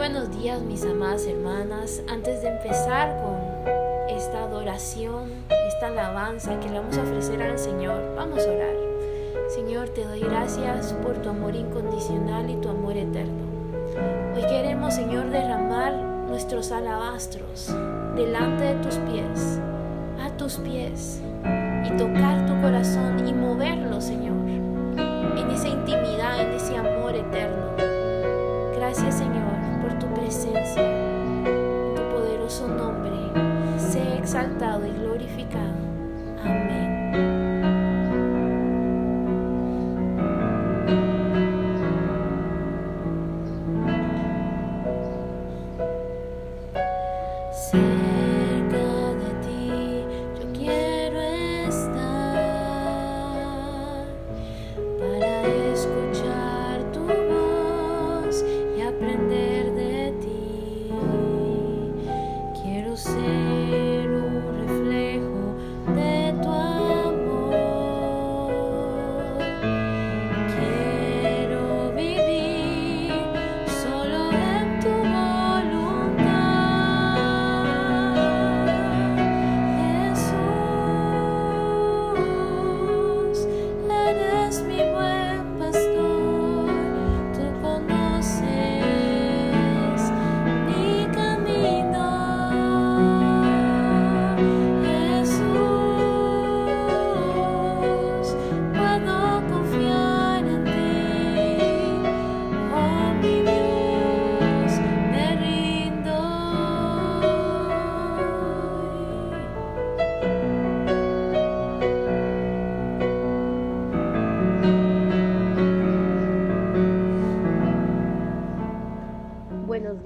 buenos días mis amadas hermanas. Antes de empezar con esta adoración, esta alabanza que le vamos a ofrecer al Señor, vamos a orar. Señor, te doy gracias por tu amor incondicional y tu amor eterno. Hoy queremos, Señor, derramar nuestros alabastros delante de tus pies, a tus pies, y tocar tu corazón y moverlo, Señor, en esa intimidad, en ese amor eterno. Gracias, Señor, por tu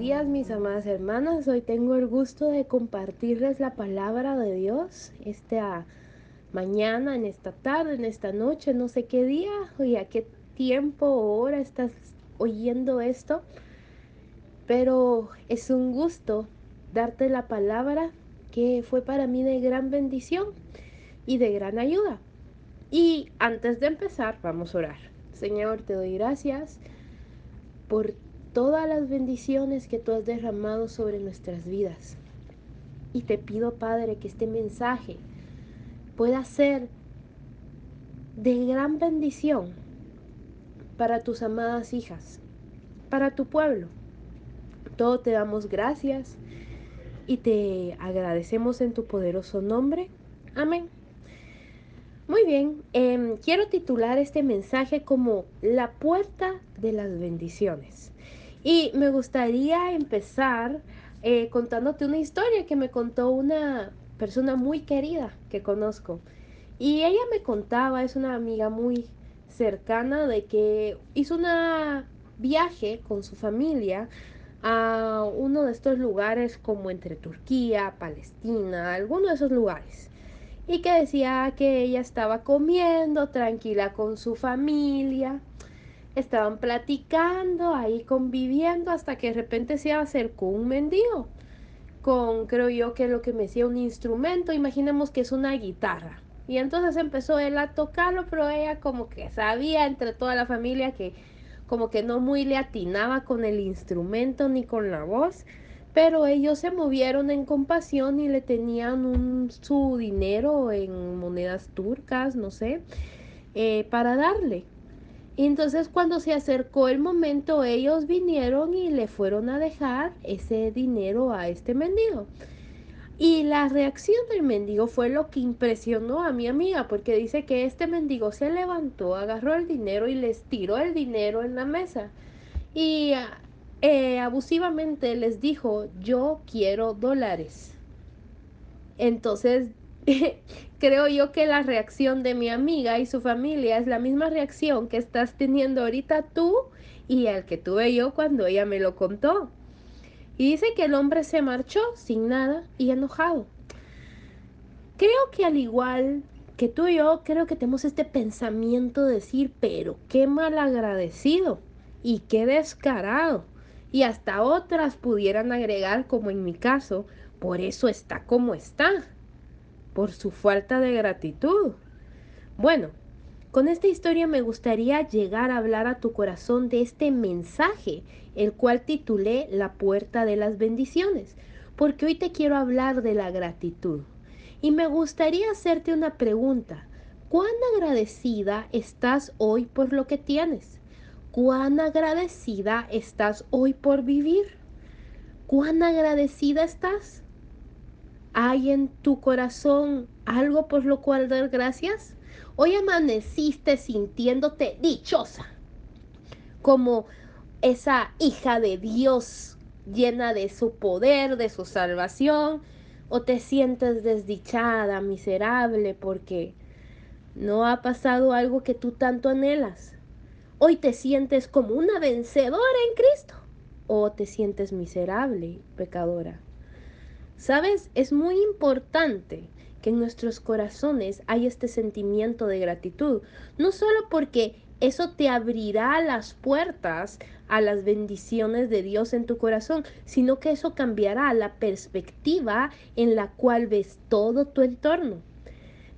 días mis amadas hermanas, hoy tengo el gusto de compartirles la palabra de Dios esta mañana, en esta tarde, en esta noche, no sé qué día y a qué tiempo o hora estás oyendo esto, pero es un gusto darte la palabra que fue para mí de gran bendición y de gran ayuda. Y antes de empezar, vamos a orar. Señor, te doy gracias por todas las bendiciones que tú has derramado sobre nuestras vidas. Y te pido, Padre, que este mensaje pueda ser de gran bendición para tus amadas hijas, para tu pueblo. Todo te damos gracias y te agradecemos en tu poderoso nombre. Amén. Muy bien, em, quiero titular este mensaje como La puerta de las bendiciones. Y me gustaría empezar eh, contándote una historia que me contó una persona muy querida que conozco. Y ella me contaba, es una amiga muy cercana, de que hizo un viaje con su familia a uno de estos lugares como entre Turquía, Palestina, alguno de esos lugares. Y que decía que ella estaba comiendo tranquila con su familia estaban platicando, ahí conviviendo, hasta que de repente se acercó un mendigo con, creo yo, que lo que me decía un instrumento, imaginemos que es una guitarra. Y entonces empezó él a tocarlo, pero ella como que sabía entre toda la familia que como que no muy le atinaba con el instrumento ni con la voz, pero ellos se movieron en compasión y le tenían un, su dinero en monedas turcas, no sé, eh, para darle. Y entonces cuando se acercó el momento, ellos vinieron y le fueron a dejar ese dinero a este mendigo. Y la reacción del mendigo fue lo que impresionó a mi amiga, porque dice que este mendigo se levantó, agarró el dinero y les tiró el dinero en la mesa. Y eh, abusivamente les dijo, yo quiero dólares. Entonces creo yo que la reacción de mi amiga y su familia es la misma reacción que estás teniendo ahorita tú y el que tuve yo cuando ella me lo contó. Y dice que el hombre se marchó sin nada y enojado. Creo que al igual que tú y yo, creo que tenemos este pensamiento de decir, pero qué mal agradecido y qué descarado. Y hasta otras pudieran agregar, como en mi caso, por eso está como está por su falta de gratitud. Bueno, Con esta historia me gustaría llegar a hablar a tu corazón de este mensaje, el cual titulé La puerta de las bendiciones, porque hoy te quiero hablar de la gratitud. Y me gustaría hacerte una pregunta. ¿Cuán agradecida estás hoy por lo que tienes? ¿Cuán agradecida estás hoy por vivir? ¿Cuán agradecida estás? ¿Hay en tu corazón algo por lo cual dar gracias? Hoy amaneciste sintiéndote dichosa, como esa hija de Dios llena de su poder, de su salvación, o te sientes desdichada, miserable, porque no ha pasado algo que tú tanto anhelas. Hoy te sientes como una vencedora en Cristo, o te sientes miserable, pecadora. Sabes, es muy importante que en nuestros corazones hay este sentimiento de gratitud, no solo porque eso te abrirá las puertas a las bendiciones de Dios en tu corazón, sino que eso cambiará la perspectiva en la cual ves todo tu entorno.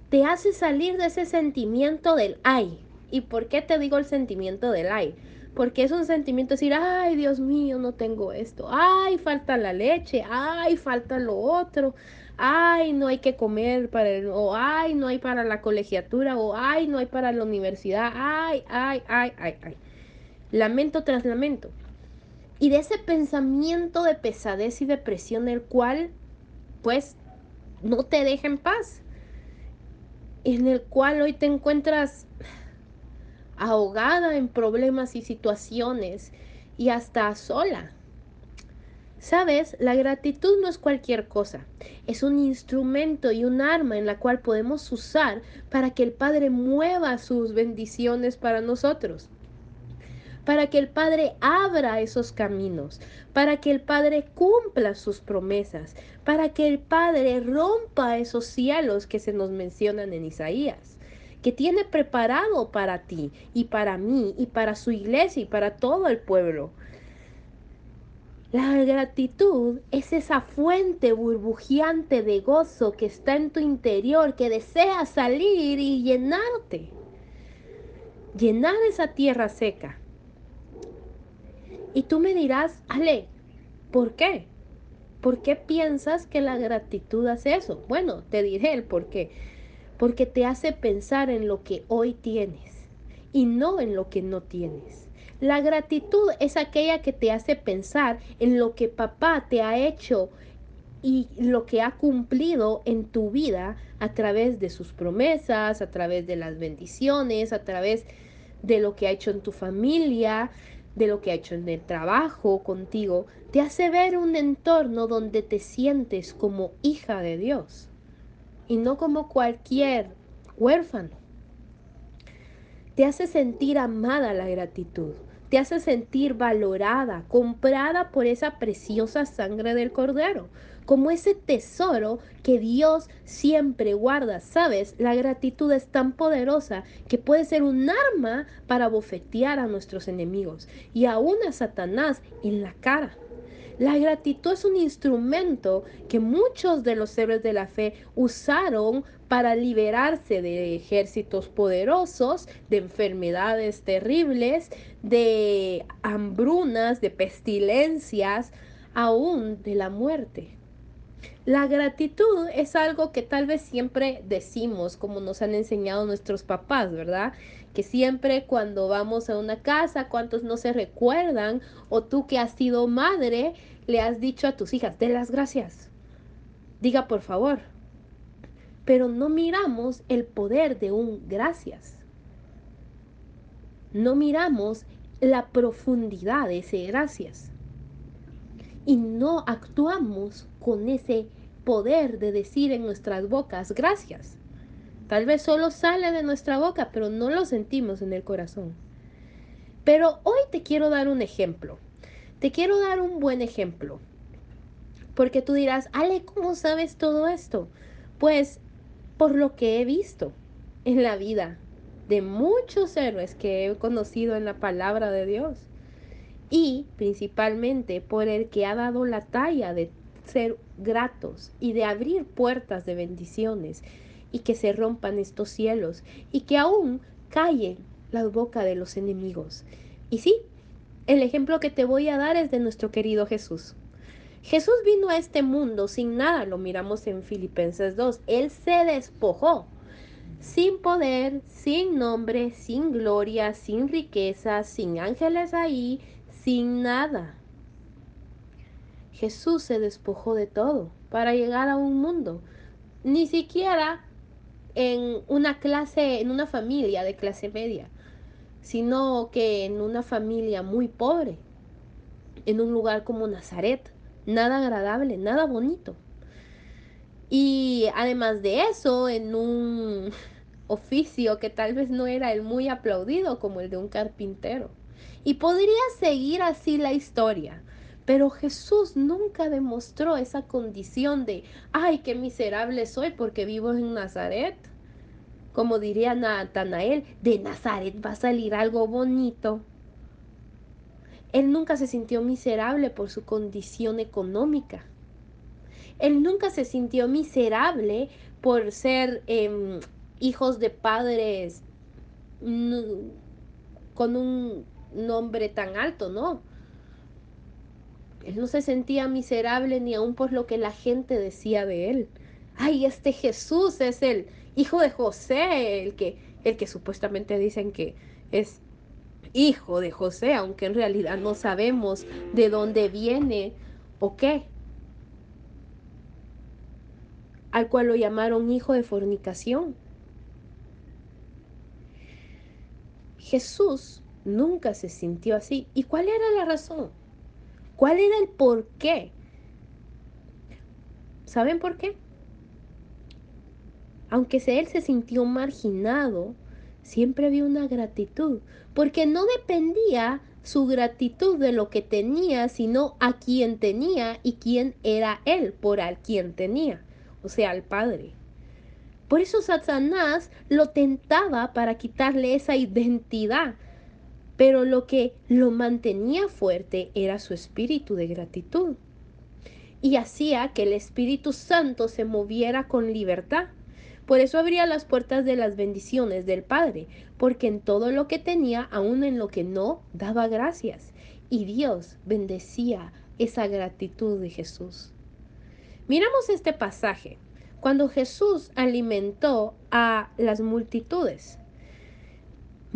Te hace salir de ese sentimiento del ay. ¿Y por qué te digo el sentimiento del ay? Porque es un sentimiento decir, ay Dios mío, no tengo esto, ay falta la leche, ay falta lo otro, ay no hay que comer para el, o ay no hay para la colegiatura, o ay no hay para la universidad, ay, ay, ay, ay, ay. Lamento tras lamento. Y de ese pensamiento de pesadez y depresión, el cual, pues, no te deja en paz, en el cual hoy te encuentras ahogada en problemas y situaciones y hasta sola. Sabes, la gratitud no es cualquier cosa, es un instrumento y un arma en la cual podemos usar para que el Padre mueva sus bendiciones para nosotros, para que el Padre abra esos caminos, para que el Padre cumpla sus promesas, para que el Padre rompa esos cielos que se nos mencionan en Isaías que tiene preparado para ti y para mí y para su iglesia y para todo el pueblo. La gratitud es esa fuente burbujeante de gozo que está en tu interior, que desea salir y llenarte. Llenar esa tierra seca. Y tú me dirás, Ale, ¿por qué? ¿Por qué piensas que la gratitud hace eso? Bueno, te diré el por qué porque te hace pensar en lo que hoy tienes y no en lo que no tienes. La gratitud es aquella que te hace pensar en lo que papá te ha hecho y lo que ha cumplido en tu vida a través de sus promesas, a través de las bendiciones, a través de lo que ha hecho en tu familia, de lo que ha hecho en el trabajo contigo, te hace ver un entorno donde te sientes como hija de Dios y no como cualquier huérfano. Te hace sentir amada la gratitud, te hace sentir valorada, comprada por esa preciosa sangre del cordero, como ese tesoro que Dios siempre guarda. Sabes, la gratitud es tan poderosa que puede ser un arma para bofetear a nuestros enemigos y aún a Satanás en la cara. La gratitud es un instrumento que muchos de los héroes de la fe usaron para liberarse de ejércitos poderosos, de enfermedades terribles, de hambrunas, de pestilencias, aún de la muerte. La gratitud es algo que tal vez siempre decimos, como nos han enseñado nuestros papás, ¿verdad? Que siempre cuando vamos a una casa, ¿cuántos no se recuerdan? O tú que has sido madre, le has dicho a tus hijas, de las gracias. Diga por favor. Pero no miramos el poder de un gracias. No miramos la profundidad de ese gracias y no actuamos con ese poder de decir en nuestras bocas gracias. Tal vez solo sale de nuestra boca, pero no lo sentimos en el corazón. Pero hoy te quiero dar un ejemplo. Te quiero dar un buen ejemplo. Porque tú dirás, Ale, ¿cómo sabes todo esto? Pues por lo que he visto en la vida de muchos héroes que he conocido en la palabra de Dios y principalmente por el que ha dado la talla de ser gratos y de abrir puertas de bendiciones y que se rompan estos cielos y que aún calle la boca de los enemigos. Y sí, el ejemplo que te voy a dar es de nuestro querido Jesús. Jesús vino a este mundo sin nada, lo miramos en Filipenses 2. Él se despojó, sin poder, sin nombre, sin gloria, sin riqueza, sin ángeles ahí, sin nada. Jesús se despojó de todo para llegar a un mundo. Ni siquiera en una clase, en una familia de clase media, sino que en una familia muy pobre, en un lugar como Nazaret, nada agradable, nada bonito. Y además de eso, en un oficio que tal vez no era el muy aplaudido como el de un carpintero. Y podría seguir así la historia. Pero Jesús nunca demostró esa condición de, ay, qué miserable soy porque vivo en Nazaret. Como diría Natanael, de Nazaret va a salir algo bonito. Él nunca se sintió miserable por su condición económica. Él nunca se sintió miserable por ser em, hijos de padres con un nombre tan alto, ¿no? Él no se sentía miserable ni aún por lo que la gente decía de él. Ay, este Jesús es el hijo de José, el que, el que supuestamente dicen que es hijo de José, aunque en realidad no sabemos de dónde viene o qué. Al cual lo llamaron hijo de fornicación. Jesús nunca se sintió así. ¿Y cuál era la razón? ¿Cuál era el por qué? ¿Saben por qué? Aunque él se sintió marginado, siempre había una gratitud, porque no dependía su gratitud de lo que tenía, sino a quien tenía y quién era él por al quien tenía, o sea, al Padre. Por eso Satanás lo tentaba para quitarle esa identidad pero lo que lo mantenía fuerte era su espíritu de gratitud y hacía que el Espíritu Santo se moviera con libertad. Por eso abría las puertas de las bendiciones del Padre, porque en todo lo que tenía, aun en lo que no, daba gracias. Y Dios bendecía esa gratitud de Jesús. Miramos este pasaje, cuando Jesús alimentó a las multitudes.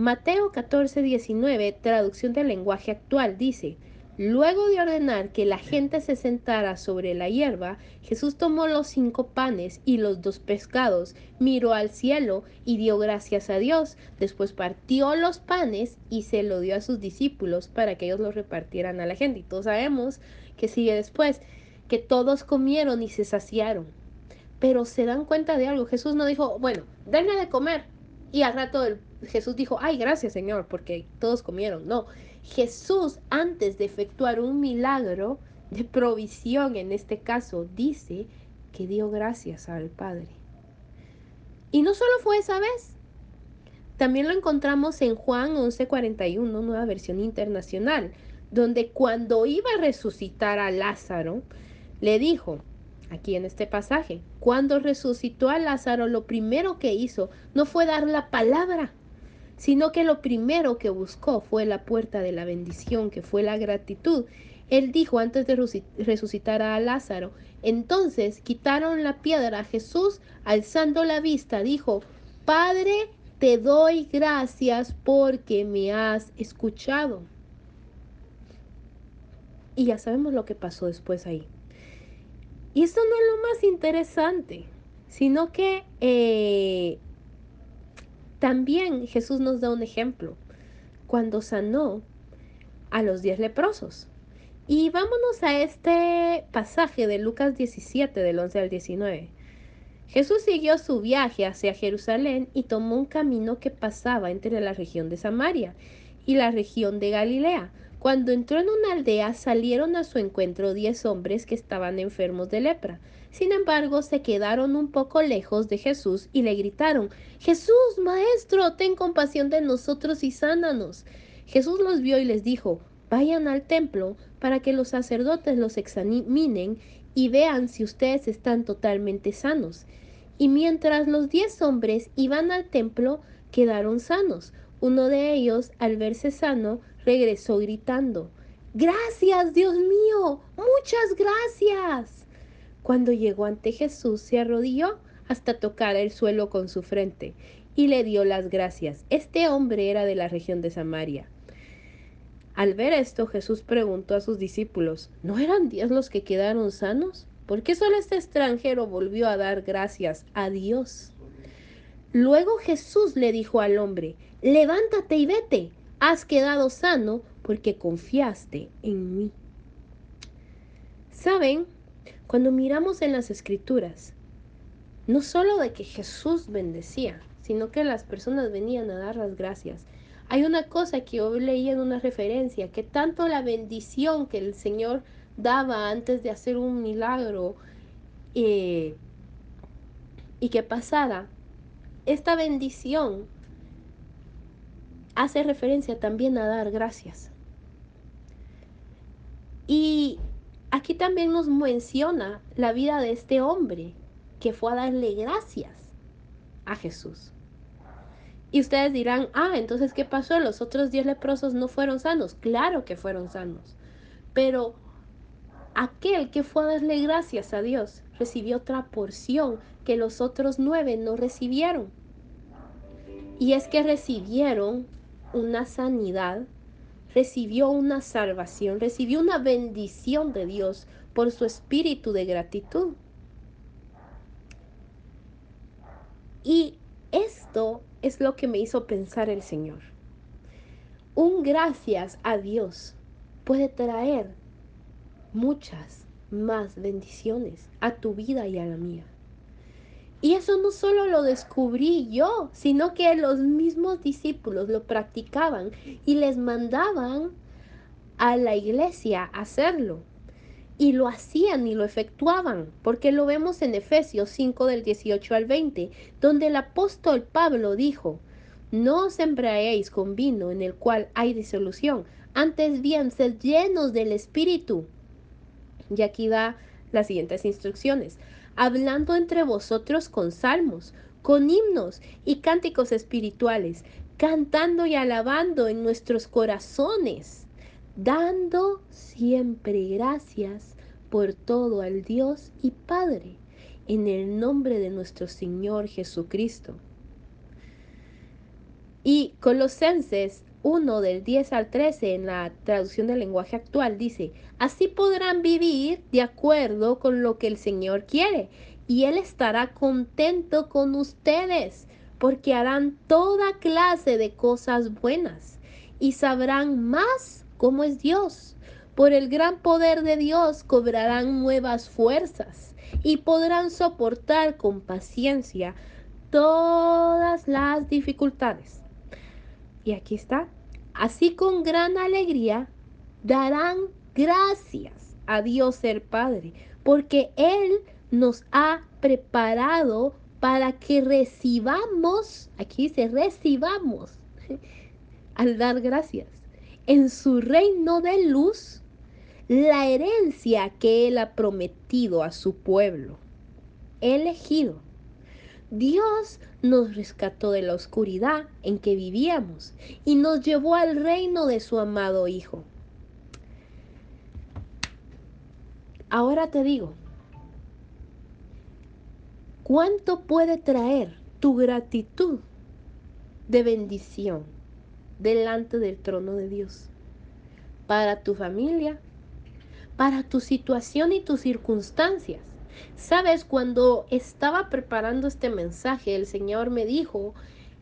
Mateo 14, 19, traducción del lenguaje actual, dice, Luego de ordenar que la gente se sentara sobre la hierba, Jesús tomó los cinco panes y los dos pescados, miró al cielo y dio gracias a Dios. Después partió los panes y se lo dio a sus discípulos para que ellos los repartieran a la gente. Y todos sabemos que sigue después, que todos comieron y se saciaron. Pero se dan cuenta de algo. Jesús no dijo, bueno, denle de comer. Y al rato Jesús dijo, ay, gracias Señor, porque todos comieron. No, Jesús antes de efectuar un milagro de provisión, en este caso, dice que dio gracias al Padre. Y no solo fue esa vez, también lo encontramos en Juan 11:41, nueva versión internacional, donde cuando iba a resucitar a Lázaro, le dijo, aquí en este pasaje, cuando resucitó a Lázaro, lo primero que hizo no fue dar la palabra, sino que lo primero que buscó fue la puerta de la bendición, que fue la gratitud. Él dijo antes de resucitar a Lázaro, entonces quitaron la piedra. Jesús, alzando la vista, dijo, Padre, te doy gracias porque me has escuchado. Y ya sabemos lo que pasó después ahí. Y esto no es lo más interesante, sino que eh, también Jesús nos da un ejemplo cuando sanó a los diez leprosos. Y vámonos a este pasaje de Lucas 17, del 11 al 19. Jesús siguió su viaje hacia Jerusalén y tomó un camino que pasaba entre la región de Samaria y la región de Galilea. Cuando entró en una aldea salieron a su encuentro diez hombres que estaban enfermos de lepra. Sin embargo, se quedaron un poco lejos de Jesús y le gritaron, Jesús, Maestro, ten compasión de nosotros y sánanos. Jesús los vio y les dijo, vayan al templo para que los sacerdotes los examinen y vean si ustedes están totalmente sanos. Y mientras los diez hombres iban al templo, quedaron sanos. Uno de ellos, al verse sano, regresó gritando, Gracias, Dios mío, muchas gracias. Cuando llegó ante Jesús, se arrodilló hasta tocar el suelo con su frente y le dio las gracias. Este hombre era de la región de Samaria. Al ver esto, Jesús preguntó a sus discípulos, ¿no eran diez los que quedaron sanos? ¿Por qué solo este extranjero volvió a dar gracias a Dios? Luego Jesús le dijo al hombre, levántate y vete, has quedado sano porque confiaste en mí. ¿Saben? Cuando miramos en las escrituras, no solo de que Jesús bendecía, sino que las personas venían a dar las gracias. Hay una cosa que hoy leí en una referencia, que tanto la bendición que el Señor daba antes de hacer un milagro eh, y que pasara, esta bendición hace referencia también a dar gracias. Y aquí también nos menciona la vida de este hombre que fue a darle gracias a Jesús. Y ustedes dirán, ah, entonces, ¿qué pasó? Los otros diez leprosos no fueron sanos. Claro que fueron sanos. Pero aquel que fue a darle gracias a Dios recibió otra porción que los otros nueve no recibieron. Y es que recibieron una sanidad, recibió una salvación, recibió una bendición de Dios por su espíritu de gratitud. Y esto es lo que me hizo pensar el Señor. Un gracias a Dios puede traer muchas más bendiciones a tu vida y a la mía. Y eso no solo lo descubrí yo, sino que los mismos discípulos lo practicaban y les mandaban a la iglesia hacerlo y lo hacían y lo efectuaban, porque lo vemos en Efesios 5 del 18 al 20, donde el apóstol Pablo dijo, no os embraéis con vino en el cual hay disolución, antes bien sed llenos del Espíritu. Y aquí da las siguientes instrucciones, hablando entre vosotros con salmos, con himnos y cánticos espirituales, cantando y alabando en nuestros corazones dando siempre gracias por todo al Dios y Padre, en el nombre de nuestro Señor Jesucristo. Y Colosenses 1 del 10 al 13 en la traducción del lenguaje actual dice, así podrán vivir de acuerdo con lo que el Señor quiere y Él estará contento con ustedes porque harán toda clase de cosas buenas y sabrán más cómo es Dios. Por el gran poder de Dios cobrarán nuevas fuerzas y podrán soportar con paciencia todas las dificultades. Y aquí está. Así con gran alegría darán gracias a Dios el Padre, porque Él nos ha preparado para que recibamos, aquí dice, recibamos al dar gracias en su reino de luz la herencia que Él ha prometido a su pueblo, elegido. Dios nos rescató de la oscuridad en que vivíamos y nos llevó al reino de su amado Hijo. Ahora te digo, ¿cuánto puede traer tu gratitud de bendición? delante del trono de Dios. Para tu familia, para tu situación y tus circunstancias. Sabes, cuando estaba preparando este mensaje, el Señor me dijo,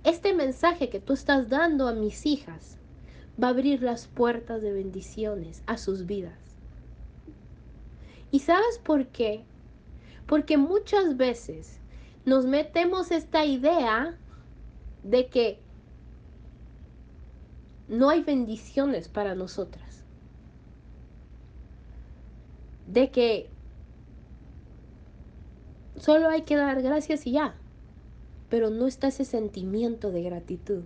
este mensaje que tú estás dando a mis hijas va a abrir las puertas de bendiciones a sus vidas. ¿Y sabes por qué? Porque muchas veces nos metemos esta idea de que no hay bendiciones para nosotras. De que solo hay que dar gracias y ya, pero no está ese sentimiento de gratitud.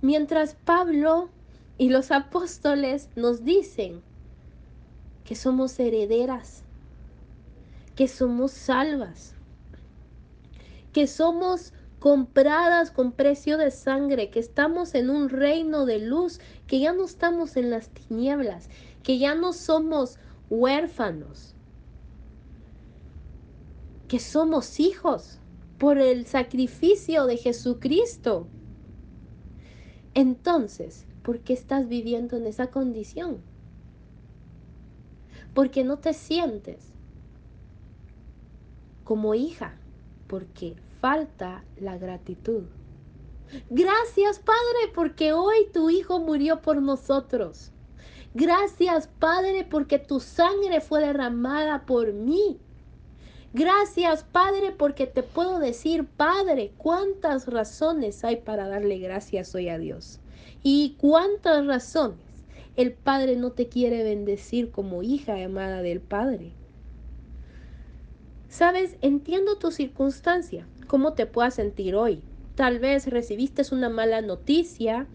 Mientras Pablo y los apóstoles nos dicen que somos herederas, que somos salvas, que somos compradas con precio de sangre, que estamos en un reino de luz, que ya no estamos en las tinieblas, que ya no somos huérfanos, que somos hijos por el sacrificio de Jesucristo. Entonces, ¿por qué estás viviendo en esa condición? Porque no te sientes como hija, porque falta la gratitud. Gracias Padre porque hoy tu Hijo murió por nosotros. Gracias Padre porque tu sangre fue derramada por mí. Gracias Padre porque te puedo decir, Padre, cuántas razones hay para darle gracias hoy a Dios. Y cuántas razones el Padre no te quiere bendecir como hija amada del Padre. Sabes, entiendo tu circunstancia cómo te puedas sentir hoy. Tal vez recibiste una mala noticia,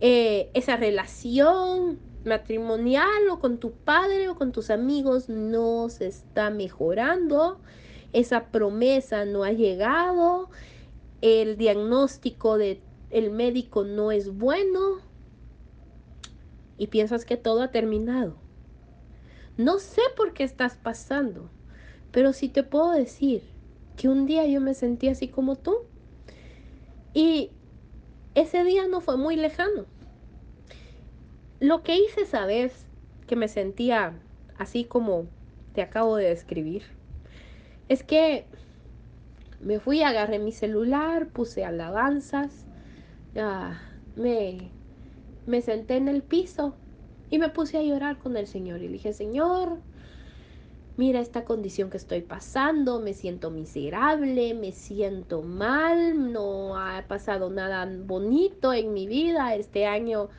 eh, esa relación matrimonial o con tu padre o con tus amigos no se está mejorando, esa promesa no ha llegado, el diagnóstico del el médico no es bueno y piensas que todo ha terminado. No sé por qué estás pasando, pero sí te puedo decir que un día yo me sentí así como tú. Y ese día no fue muy lejano. Lo que hice esa vez, que me sentía así como te acabo de describir, es que me fui, agarré mi celular, puse alabanzas, me, me senté en el piso y me puse a llorar con el Señor. Y le dije, Señor, mira esta condición que estoy pasando, me siento miserable, me siento mal, no ha pasado nada bonito en mi vida, este año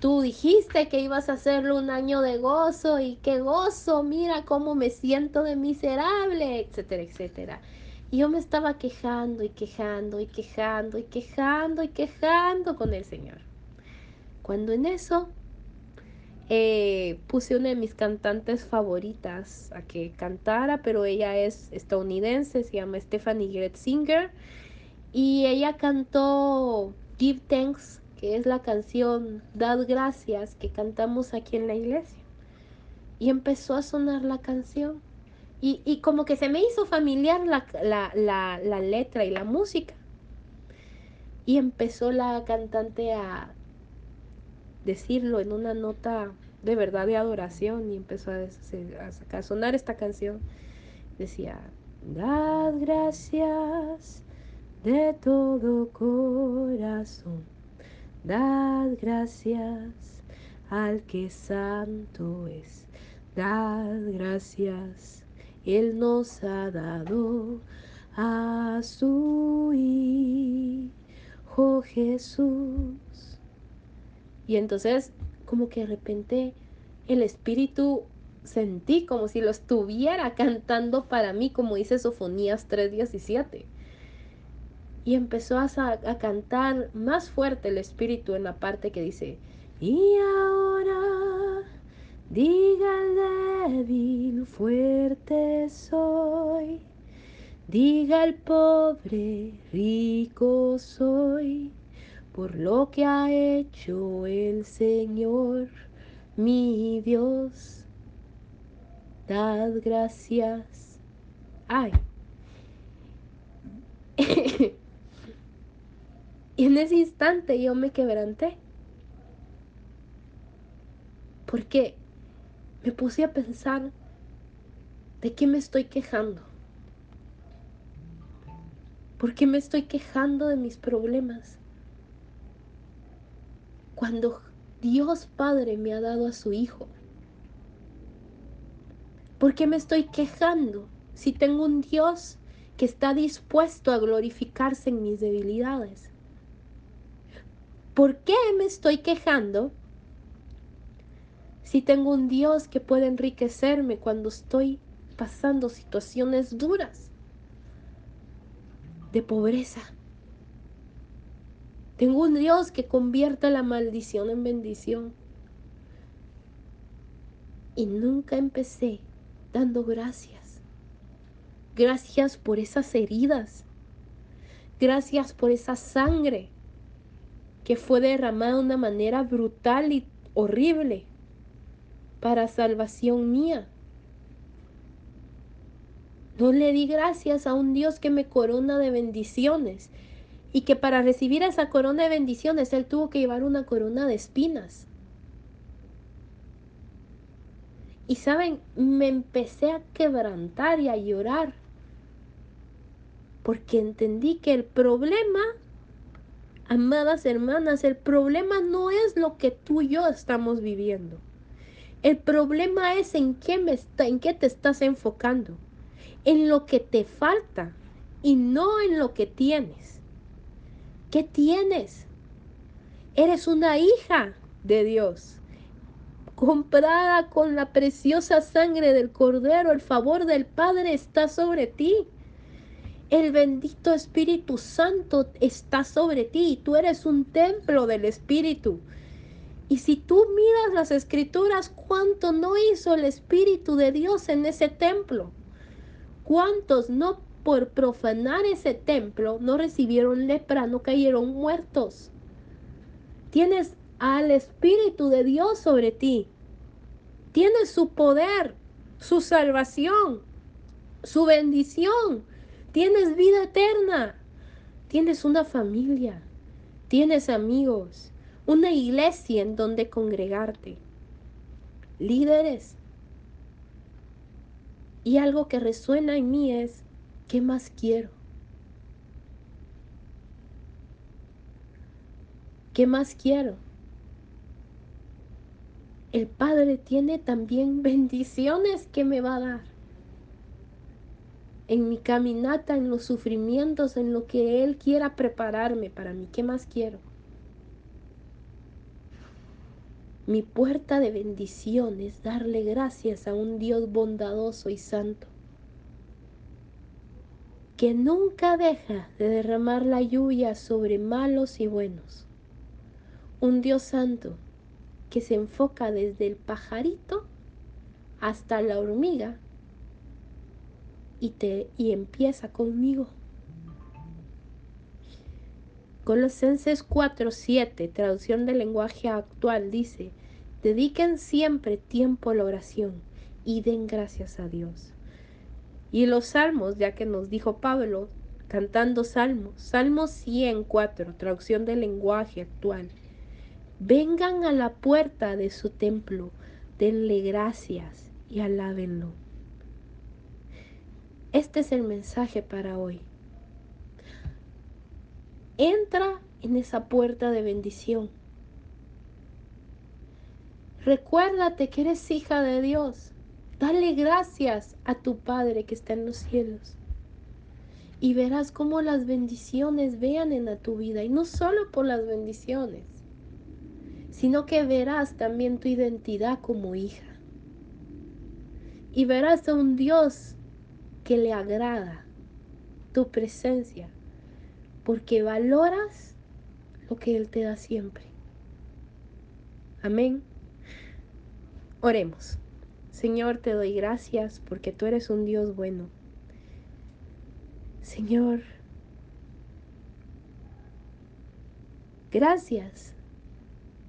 tú dijiste que ibas a hacerlo un año de gozo y qué gozo, mira cómo me siento de miserable, etcétera, etcétera. Y yo me estaba quejando y quejando y quejando y quejando y quejando con el Señor. Cuando en eso eh, puse una de mis cantantes favoritas a que cantara, pero ella es estadounidense, se llama Stephanie Gretzinger, y ella cantó Give Thanks, que es la canción Dad Gracias que cantamos aquí en la iglesia. Y empezó a sonar la canción. Y, y como que se me hizo familiar la, la, la, la letra y la música. Y empezó la cantante a decirlo en una nota de verdad de adoración y empezó a, sonar esta canción. Decía, dad gracias de todo corazón, dad gracias al que santo es, dad gracias, Él nos ha dado a su Hijo Jesús. Y entonces como que de repente el espíritu sentí como si lo estuviera cantando para mí, como dice Sofonías 3:17. Y empezó a, cantar más fuerte el espíritu en la parte que dice, y ahora diga el débil, fuerte soy, diga el pobre, rico soy por lo que ha hecho el Señor, mi Dios. Dad gracias. Ay. en ese instante yo me quebranté. Porque me puse a pensar de qué me estoy quejando. ¿Por qué me estoy quejando de mis problemas? cuando Dios Padre me ha dado a su Hijo? ¿Por qué me estoy quejando si tengo un Dios que está dispuesto a glorificarse en mis debilidades? ¿Por qué me estoy quejando si tengo un Dios que puede enriquecerme cuando estoy pasando situaciones duras de pobreza? Tengo un Dios que convierte la maldición en bendición. Y nunca empecé dando gracias. Gracias por esas heridas. Gracias por esa sangre que fue derramada de una manera brutal y horrible para salvación mía. No le di gracias a un Dios que me corona de bendiciones y que para recibir esa corona de bendiciones Él tuvo que llevar una corona de espinas. Y saben, me empecé a quebrantar y a llorar porque entendí que el problema, amadas hermanas, el problema no es lo que tú y yo estamos viviendo. El problema es en qué, me está, en qué te estás enfocando, en lo que te falta y no en lo que tienes. ¿Qué tienes? Eres una hija de Dios, comprada con la preciosa sangre del Cordero. El favor del Padre está sobre ti. El bendito Espíritu Santo está sobre ti. Tú eres un templo del Espíritu. Y si tú miras las escrituras, ¿cuánto no hizo el Espíritu de Dios en ese templo? ¿Cuántos no por profanar ese templo no recibieron lepra, no cayeron muertos? Tienes al Espíritu de Dios sobre ti. Tienes su poder, su salvación, su bendición Tienes vida eterna. Tienes una familia. Tienes amigos. Una iglesia en donde congregarte. Líderes. Y algo que resuena en mí es, ¿qué más quiero? ¿Qué más quiero? El Padre tiene también bendiciones que me va a dar en mi caminata, en los sufrimientos, en lo que Él quiera prepararme para mí. ¿Qué más quiero? Mi puerta de bendición es darle gracias a un Dios bondadoso y santo, que nunca deja de derramar la lluvia sobre malos y buenos. Un Dios santo que se enfoca desde el pajarito hasta la hormiga y, te, y empieza conmigo. Colosenses 4:7, traducción del lenguaje actual, dice, dediquen siempre tiempo a la oración y den gracias a Dios. Y los salmos, ya que nos dijo Pablo, cantando salmos, Salmo 104, traducción del lenguaje actual, vengan a la puerta de su templo, denle gracias y alábenlo. Este es el mensaje para hoy. Entra en esa puerta de bendición. Recuérdate que eres hija de Dios. Dale gracias a tu Padre que está en los cielos. Y verás cómo las bendiciones vean en tu vida. Y no solo por las bendiciones, sino que verás también tu identidad como hija. Y verás a un Dios que le agrada tu presencia, porque valoras lo que Él te da siempre. Amén. Oremos. Señor, te doy gracias porque tú eres un Dios bueno. Señor, gracias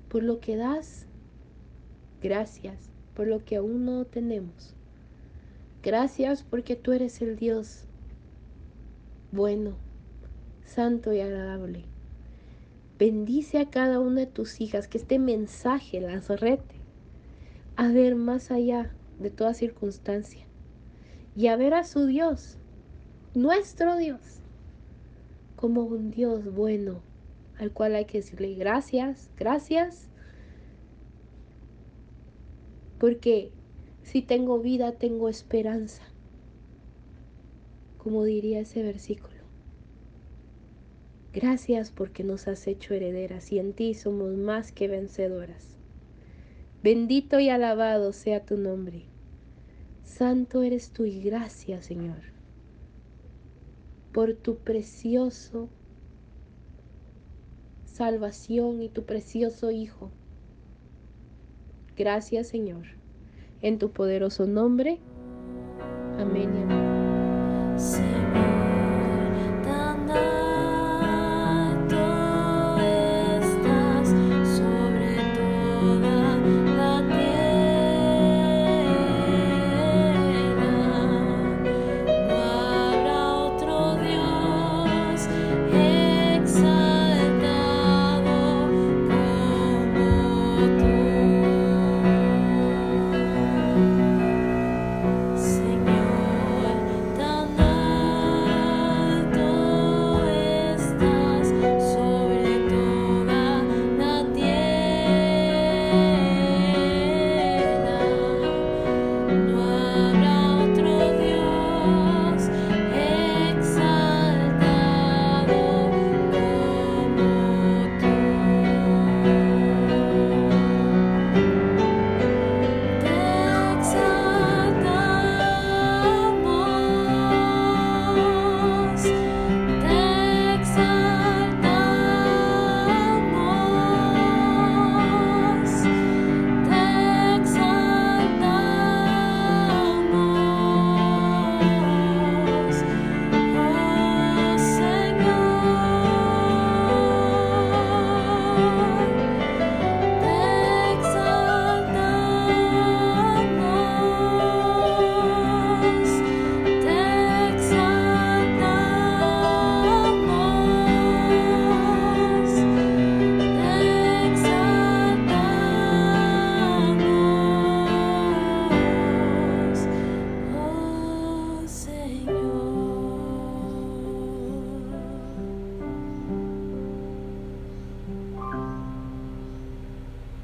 por lo que das. Gracias por lo que aún no tenemos. Gracias porque tú eres el Dios bueno, santo y agradable. Bendice a cada una de tus hijas, que este mensaje las rete a ver más allá de toda circunstancia y a ver a su Dios, nuestro Dios, como un Dios bueno al cual hay que decirle gracias, gracias, porque si tengo vida, tengo esperanza. Como diría ese versículo. Gracias porque nos has hecho herederas y en ti somos más que vencedoras. Bendito y alabado sea tu nombre. Santo eres tú y gracias, Señor, por tu precioso salvación y tu precioso Hijo. Gracias, Señor en tu poderoso nombre. Amén.